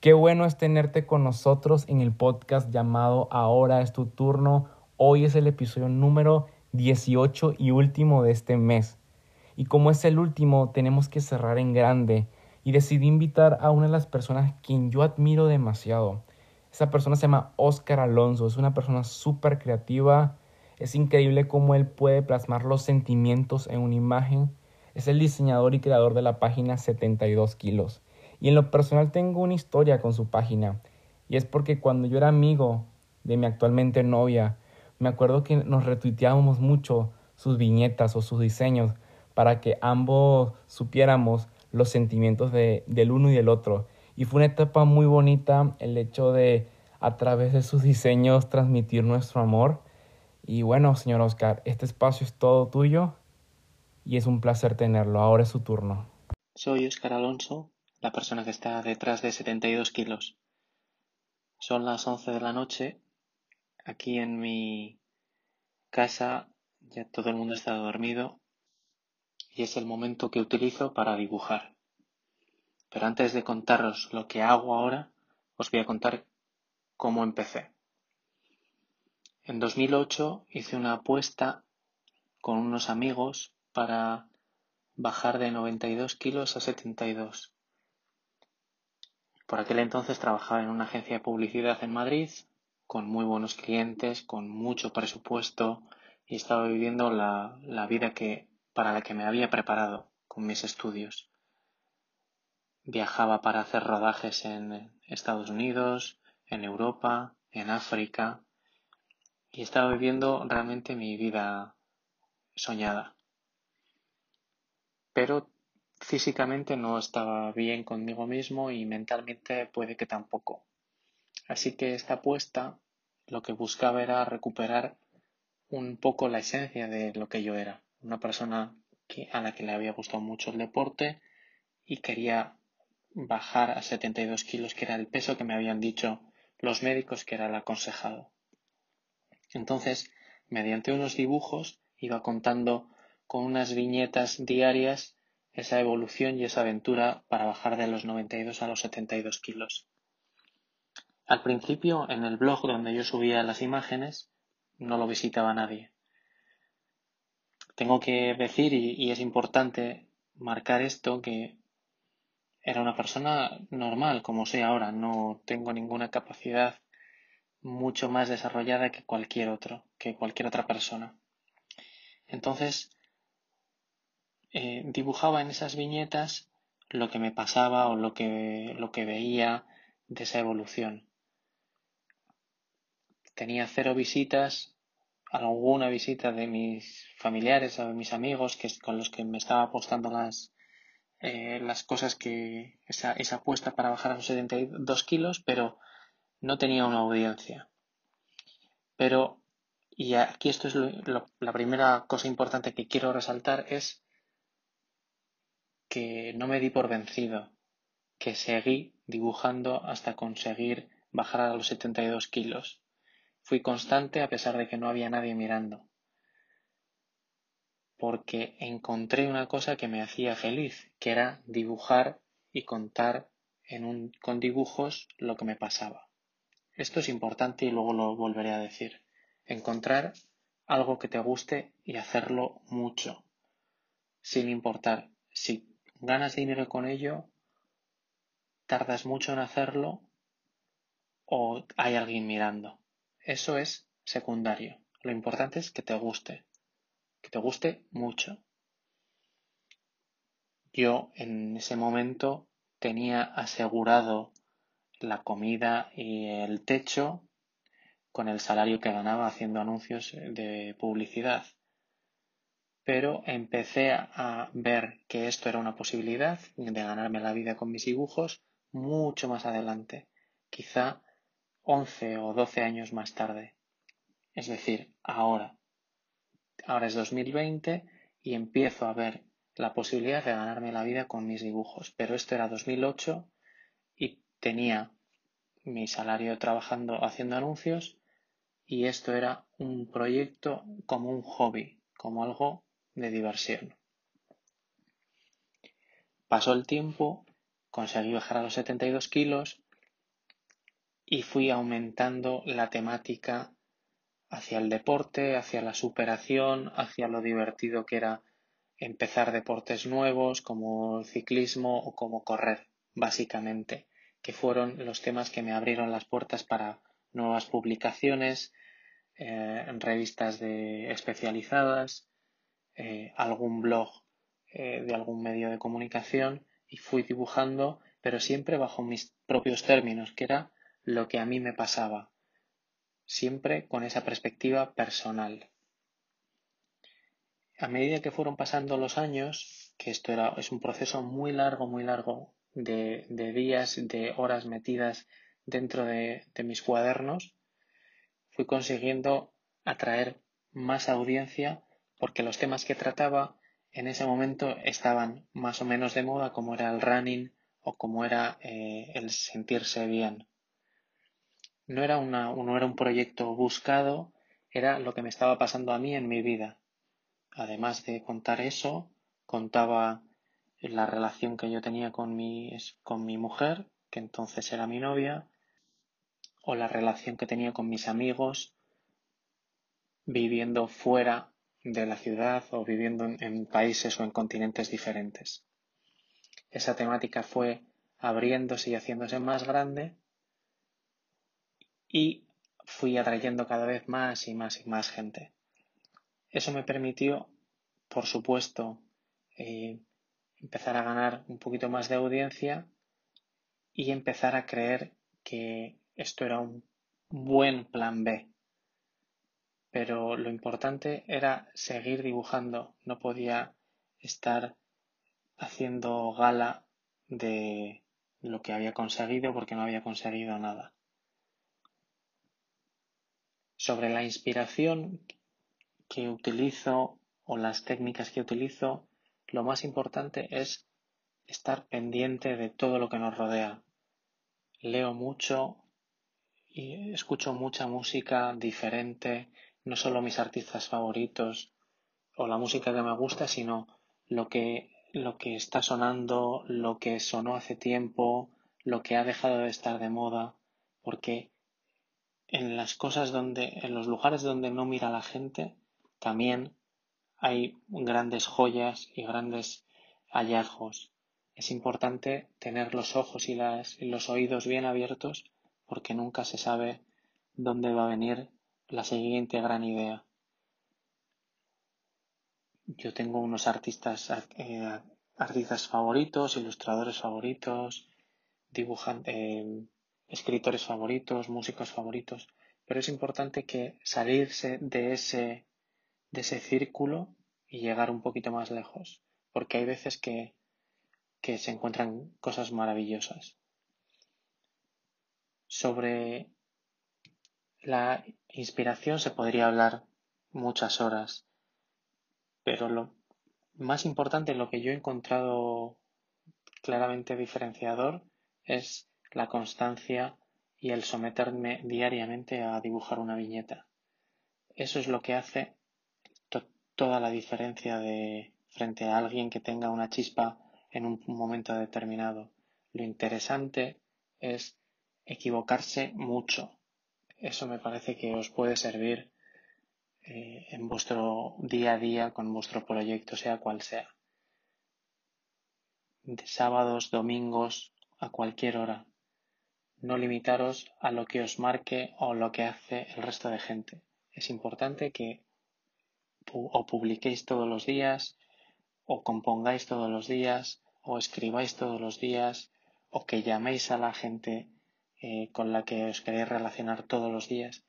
Qué bueno es tenerte con nosotros en el podcast llamado Ahora es tu turno. Hoy es el episodio número 18 y último de este mes. Y como es el último, tenemos que cerrar en grande. Y decidí invitar a una de las personas quien yo admiro demasiado. Esa persona se llama Oscar Alonso. Es una persona súper creativa. Es increíble cómo él puede plasmar los sentimientos en una imagen. Es el diseñador y creador de la página 72 kilos. Y en lo personal tengo una historia con su página. Y es porque cuando yo era amigo de mi actualmente novia, me acuerdo que nos retuiteábamos mucho sus viñetas o sus diseños para que ambos supiéramos los sentimientos de, del uno y del otro. Y fue una etapa muy bonita el hecho de a través de sus diseños transmitir nuestro amor. Y bueno, señor Oscar, este espacio es todo tuyo y es un placer tenerlo. Ahora es su turno. Soy Oscar Alonso, la persona que está detrás de 72 kilos. Son las 11 de la noche. Aquí en mi casa ya todo el mundo está dormido y es el momento que utilizo para dibujar. Pero antes de contaros lo que hago ahora, os voy a contar cómo empecé. En 2008 hice una apuesta con unos amigos para bajar de 92 kilos a 72. Por aquel entonces trabajaba en una agencia de publicidad en Madrid, con muy buenos clientes, con mucho presupuesto y estaba viviendo la, la vida que para la que me había preparado con mis estudios. Viajaba para hacer rodajes en Estados Unidos, en Europa, en África y estaba viviendo realmente mi vida soñada. Pero físicamente no estaba bien conmigo mismo y mentalmente puede que tampoco. Así que esta apuesta lo que buscaba era recuperar un poco la esencia de lo que yo era una persona a la que le había gustado mucho el deporte y quería bajar a 72 kilos, que era el peso que me habían dicho los médicos que era el aconsejado. Entonces, mediante unos dibujos, iba contando con unas viñetas diarias esa evolución y esa aventura para bajar de los 92 a los 72 kilos. Al principio, en el blog donde yo subía las imágenes, no lo visitaba nadie tengo que decir, y, es importante marcar esto, que era una persona normal, como soy ahora. No tengo ninguna capacidad mucho más desarrollada que cualquier otro, que cualquier otra persona. Entonces, eh, dibujaba en esas viñetas lo que me pasaba o lo que, lo que veía de esa evolución. Tenía cero visitas, alguna visita de mis familiares o de mis amigos que, con los que me estaba apostando las, eh, las cosas que esa, esa apuesta para bajar a los 72 kilos, pero no tenía una audiencia. Pero, y aquí esto es la primera cosa importante que quiero resaltar, es que no me di por vencido, que seguí dibujando hasta conseguir bajar a los 72 kilos. Fui constante a pesar de que no había nadie mirando, porque encontré una cosa que me hacía feliz, que era dibujar y contar en un, con dibujos lo que me pasaba. Esto es importante y luego lo volveré a decir. Encontrar algo que te guste y hacerlo mucho, sin importar si ganas dinero con ello, tardas mucho en hacerlo o hay alguien mirando. Eso es secundario. Lo importante es que te guste, que te guste mucho. Yo en ese momento tenía asegurado la comida y el techo con el salario que ganaba haciendo anuncios de publicidad. Pero empecé a ver que esto era una posibilidad de ganarme la vida con mis dibujos mucho más adelante, quizá 11 o 12 años más tarde. Es decir, ahora. Ahora es 2020 y empiezo a ver la posibilidad de ganarme la vida con mis dibujos. Pero esto era 2008 y tenía mi salario trabajando haciendo anuncios y esto era un proyecto como un hobby, como algo de diversión. Pasó el tiempo, conseguí bajar a los 72 kilos y fui aumentando la temática hacia el deporte, hacia la superación, hacia lo divertido que era empezar deportes nuevos como el ciclismo o como correr, básicamente, que fueron los temas que me abrieron las puertas para nuevas publicaciones, eh, revistas de especializadas, eh, algún blog eh, de algún medio de comunicación y fui dibujando, pero siempre bajo mis propios términos, que era lo que a mí me pasaba, siempre con esa perspectiva personal. A medida que fueron pasando los años, que esto era, es un proceso muy largo, muy largo, de, días, de horas metidas dentro de, de mis cuadernos, fui consiguiendo atraer más audiencia porque los temas que trataba en ese momento estaban más o menos de moda, como era el running o como era eh, el sentirse bien. No era, una, no era un proyecto buscado, era lo que me estaba pasando a mí en mi vida. Además de contar eso, contaba la relación que yo tenía con mi, con mi mujer, que entonces era mi novia, o la relación que tenía con mis amigos viviendo fuera de la ciudad o viviendo en, países o en continentes diferentes. Esa temática fue abriéndose y haciéndose más grande y fui atrayendo cada vez más y más y más gente. Eso me permitió, por supuesto, eh, empezar a ganar un poquito más de audiencia y empezar a creer que esto era un buen plan B pero lo importante era seguir dibujando, no podía estar haciendo gala de lo que había conseguido porque no había conseguido nada. Sobre la inspiración que utilizo o las técnicas que utilizo, lo más importante es estar pendiente de todo lo que nos rodea. Leo mucho y escucho mucha música diferente, no solo mis artistas favoritos o la música que me gusta, sino lo que, lo que está sonando, lo que sonó hace tiempo, lo que ha dejado de estar de moda, porque en las cosas donde, en los lugares donde no mira la gente, también hay grandes joyas y grandes hallazgos. Es importante tener los ojos y, las, y los oídos bien abiertos porque nunca se sabe dónde va a venir la siguiente gran idea. Yo tengo unos artistas, eh, artistas favoritos, ilustradores favoritos, dibujantes, eh, escritores favoritos, músicos favoritos, pero es importante que salirse de ese, de ese círculo y llegar un poquito más lejos, porque hay veces que, que se encuentran cosas maravillosas. Sobre la inspiración se podría hablar muchas horas, pero lo más importante, lo que yo he encontrado claramente diferenciador es la constancia y el someterme diariamente a dibujar una viñeta. Eso es lo que hace toda la diferencia de frente a alguien que tenga una chispa en un momento determinado. Lo interesante es equivocarse mucho, eso me parece que os puede servir eh, en vuestro día a día con vuestro proyecto, sea cual sea. De sábados, domingos, a cualquier hora. No limitaros a lo que os marque o lo que hace el resto de gente. Es importante que o publiquéis todos los días, o compongáis todos los días, o escribáis todos los días, o que llaméis a la gente eh, con la que os queréis relacionar todos los días,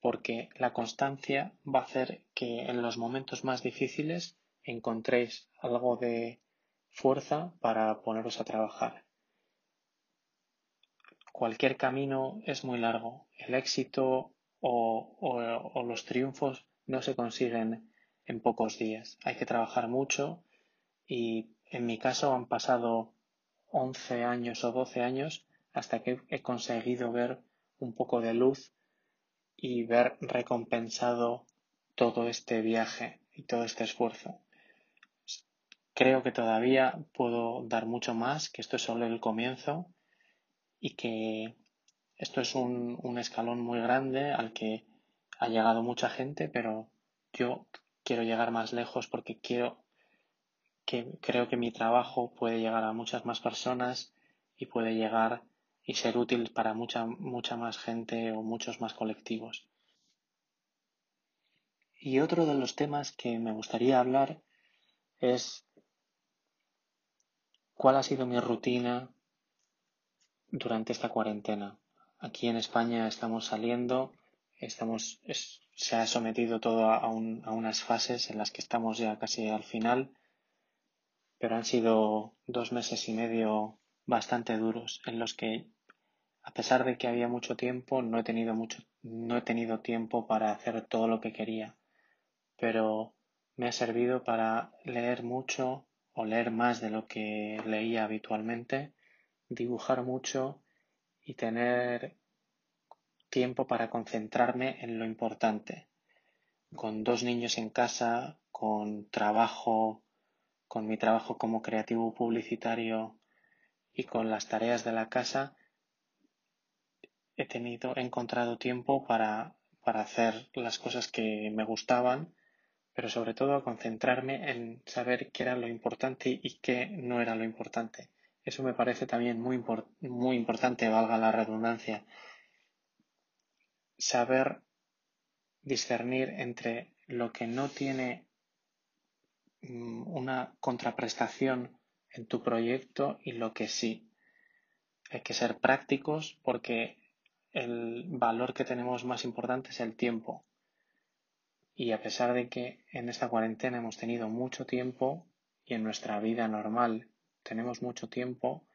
porque la constancia va a hacer que en los momentos más difíciles encontréis algo de fuerza para poneros a trabajar. Cualquier camino es muy largo. El éxito o, los triunfos no se consiguen en pocos días. Hay que trabajar mucho y en mi caso han pasado 11 años o 12 años hasta que he conseguido ver un poco de luz y ver recompensado todo este viaje y todo este esfuerzo. Creo que todavía puedo dar mucho más, que esto es solo el comienzo y que esto es un, un escalón muy grande al que ha llegado mucha gente, pero yo quiero llegar más lejos porque quiero que creo que mi trabajo puede llegar a muchas más personas y puede llegar y ser útil para mucha mucha más gente o muchos más colectivos. Y otro de los temas que me gustaría hablar es cuál ha sido mi rutina durante esta cuarentena. Aquí en España estamos saliendo, estamos, se ha sometido todo a, a unas fases en las que estamos ya casi al final, pero han sido dos meses y medio bastante duros en los que a pesar de que había mucho tiempo no he tenido mucho no he tenido tiempo para hacer todo lo que quería pero me ha servido para leer mucho o leer más de lo que leía habitualmente, dibujar mucho y tener tiempo para concentrarme en lo importante. Con dos niños en casa, con trabajo, con mi trabajo como creativo publicitario y con las tareas de la casa, he tenido, he encontrado tiempo para, para hacer las cosas que me gustaban pero sobre todo a concentrarme en saber qué era lo importante y qué no era lo importante. Eso me parece también muy, muy importante, valga la redundancia. Saber discernir entre lo que no tiene mm, una contraprestación en tu proyecto y lo que sí. Hay que ser prácticos porque el valor que tenemos más importante es el tiempo. Y a pesar de que en esta cuarentena hemos tenido mucho tiempo y en nuestra vida normal tenemos mucho tiempo,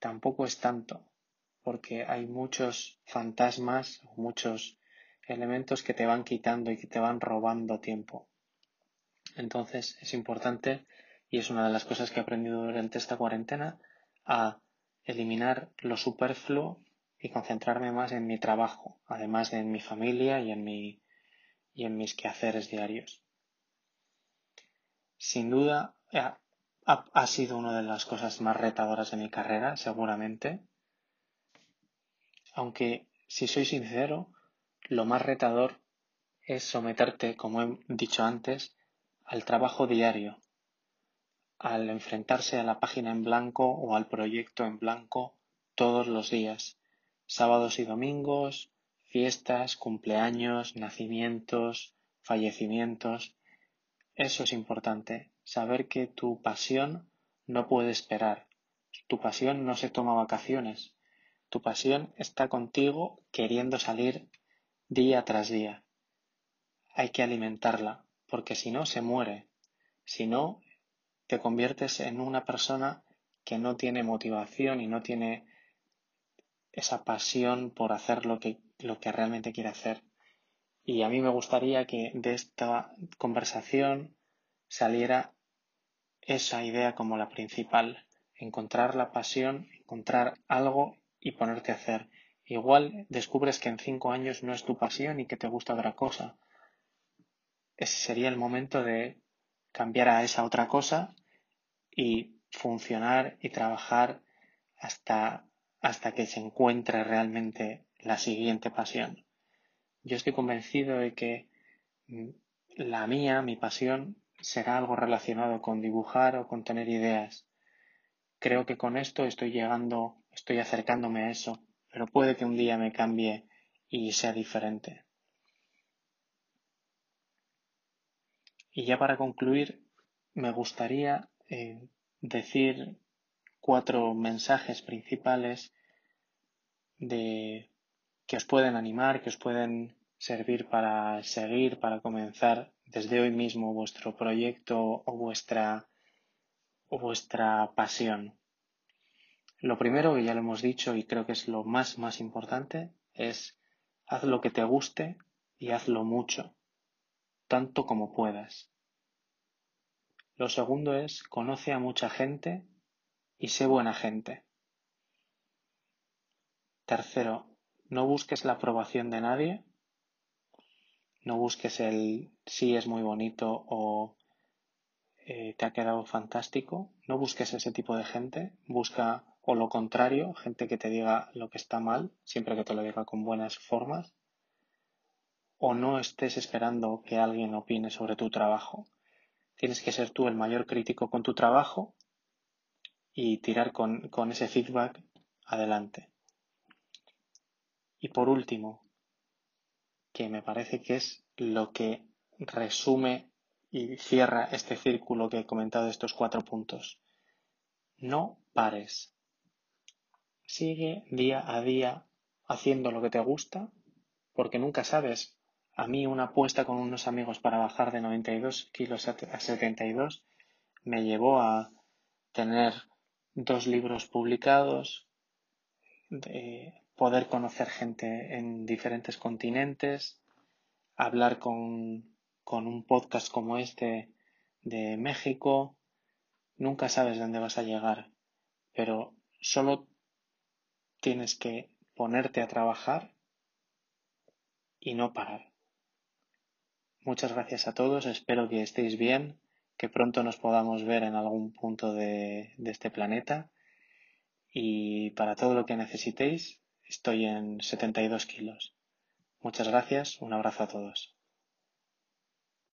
tampoco es tanto, porque hay muchos fantasmas, muchos elementos que te van quitando y que te van robando tiempo. Entonces es importante, y es una de las cosas que he aprendido durante esta cuarentena, a eliminar lo superfluo y concentrarme más en mi trabajo, además de en mi familia y en mi y en mis quehaceres diarios. Sin duda, ha, sido una de las cosas más retadoras de mi carrera, seguramente. Aunque, si soy sincero, lo más retador es someterte, como he dicho antes, al trabajo diario, al enfrentarse a la página en blanco o al proyecto en blanco todos los días, sábados y domingos, fiestas, cumpleaños, nacimientos, fallecimientos. Eso es importante, saber que tu pasión no puede esperar. Tu pasión no se toma vacaciones. Tu pasión está contigo queriendo salir día tras día. Hay que alimentarla, porque si no, se muere. Si no, te conviertes en una persona que no tiene motivación y no tiene esa pasión por hacer lo que lo que realmente quiere hacer. Y a mí me gustaría que de esta conversación saliera esa idea como la principal, encontrar la pasión, encontrar algo y ponerte a hacer. Igual descubres que en cinco años no es tu pasión y que te gusta otra cosa. Ese sería el momento de cambiar a esa otra cosa y funcionar y trabajar hasta, hasta que se encuentre realmente la siguiente pasión. Yo estoy convencido de que mm, la mía, mi pasión, será algo relacionado con dibujar o con tener ideas. Creo que con esto estoy llegando, estoy acercándome a eso, pero puede que un día me cambie y sea diferente. Y ya para concluir, me gustaría eh, decir cuatro mensajes principales de que os pueden animar, que os pueden servir para seguir, para comenzar desde hoy mismo vuestro proyecto o vuestra, o vuestra pasión. Lo primero, que ya lo hemos dicho y creo que es lo más, más importante, es haz lo que te guste y hazlo mucho, tanto como puedas. Lo segundo es conoce a mucha gente y sé buena gente. Tercero, no busques la aprobación de nadie, no busques el sí es muy bonito o eh, te ha quedado fantástico, no busques ese tipo de gente, busca o lo contrario, gente que te diga lo que está mal, siempre que te lo diga con buenas formas, o no estés esperando que alguien opine sobre tu trabajo. Tienes que ser tú el mayor crítico con tu trabajo y tirar con, con ese feedback adelante. Y por último, que me parece que es lo que resume y cierra este círculo que he comentado estos cuatro puntos. No pares. Sigue día a día haciendo lo que te gusta, porque nunca sabes. A mí una apuesta con unos amigos para bajar de 92 kilos a 72 me llevó a tener dos libros publicados, de poder conocer gente en diferentes continentes, hablar con, con un podcast como este de México. Nunca sabes dónde vas a llegar, pero solo tienes que ponerte a trabajar y no parar. Muchas gracias a todos, espero que estéis bien, que pronto nos podamos ver en algún punto de, de este planeta y para todo lo que necesitéis estoy en 72 kilos. Muchas gracias, un abrazo a todos.